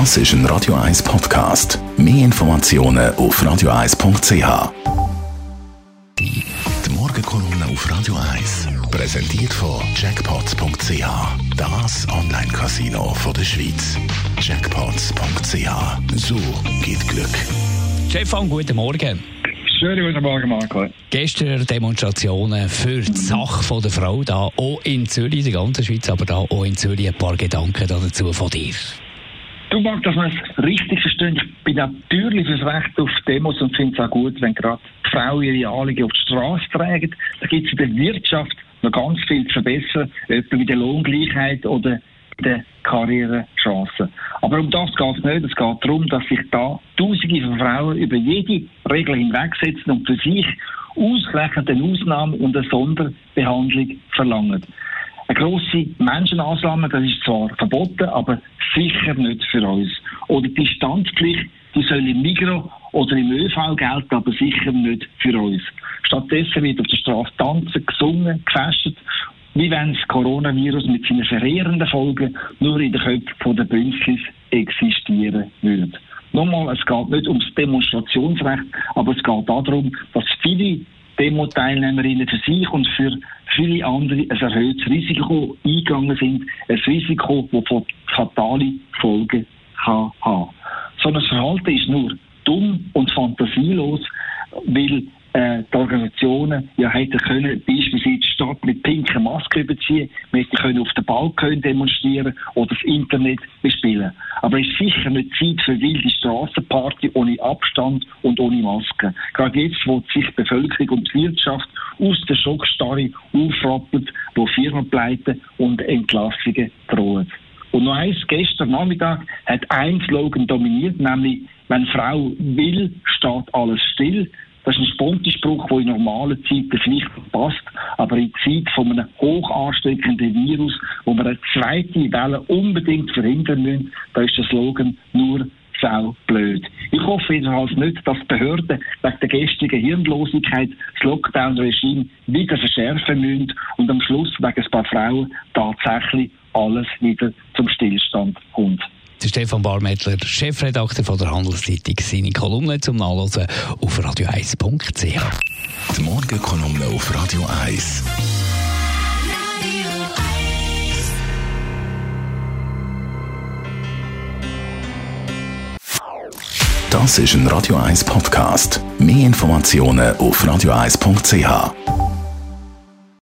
Das ist ein Radio 1 Podcast. Mehr Informationen auf radio1.ch. Die Morgenkolumne auf Radio 1 präsentiert von Jackpots.ch. Das Online-Casino der Schweiz. Jackpots.ch. So geht Glück. Stefan, guten Morgen. Schönen guten Morgen, Marco. Gestern Demonstrationen für die Sache der Frau, da auch in Zürich, in der ganzen Schweiz, aber da auch in Zürich. Ein paar Gedanken dazu von dir. Du magst, dass man es richtig versteht. Ich bin natürlich fürs Recht auf Demos und finde es auch gut, wenn gerade die Frauen ihre Anliegen auf die Straße tragen. Da gibt es in der Wirtschaft noch ganz viel zu verbessern, etwa bei der Lohngleichheit oder der Karrierechancen. Aber um das geht es nicht. Es geht darum, dass sich da Tausende von Frauen über jede Regel hinwegsetzen und für sich ausgerechnet eine Ausnahme und eine Sonderbehandlung verlangen. Eine grosse Menschenansammlung, das ist zwar verboten, aber sicher nicht für uns. Oder die Distanzpflicht, die soll im Migro oder im ÖV gelten, aber sicher nicht für uns. Stattdessen wird auf der Straße tanzen, gesungen, gefestet wie wenn das Coronavirus mit seinen verheerenden Folgen nur in den Köpfen der Bünzlis existieren würde. Nochmal, es geht nicht ums Demonstrationsrecht, aber es geht darum, dass viele Demo-Teilnehmerinnen für sich und für viele andere ein erhöhtes Risiko eingegangen sind. Risiko, das fatale Folgen kann haben. So ein Verhalten ist nur dumm und fantasielos, weil äh, die Organisationen ja hätten können beispielsweise Stadt mit pinken Masken überziehen, wir können auf den Balkon demonstrieren oder das Internet bespielen. Aber es ist sicher nicht Zeit für wilde Strassenparty ohne Abstand und ohne Maske. Gerade jetzt, wo sich die Bevölkerung und die Wirtschaft aus der Schockstarre aufrappelt, wo Firmen pleiten und Entlassungen drohen. Und noch eins, gestern Nachmittag hat ein Slogan dominiert, nämlich, wenn Frau will, steht alles still. Das ist ein Spontispruch, der in normalen Zeiten vielleicht passt, aber in Zeit von einem hoch ansteckenden Virus, wo wir eine zweite Welle unbedingt verhindern müssen, da ist der Slogan nur sau blöd. Ich hoffe jedenfalls nicht, dass die Behörden wegen der gestrigen Hirnlosigkeit das Lockdown-Regime wieder verschärfen müssen und am Schluss wegen ein paar Frauen tatsächlich alles wieder zum Stillstand kommt der Stefan Barmettler, Chefredakteur von der Handelszeitung, seine Kolumne zum Nachlesen auf radio1.ch. Die Morgenkolumne auf Radio 1. Das ist ein Radio 1 Podcast. Mehr Informationen auf radio1.ch.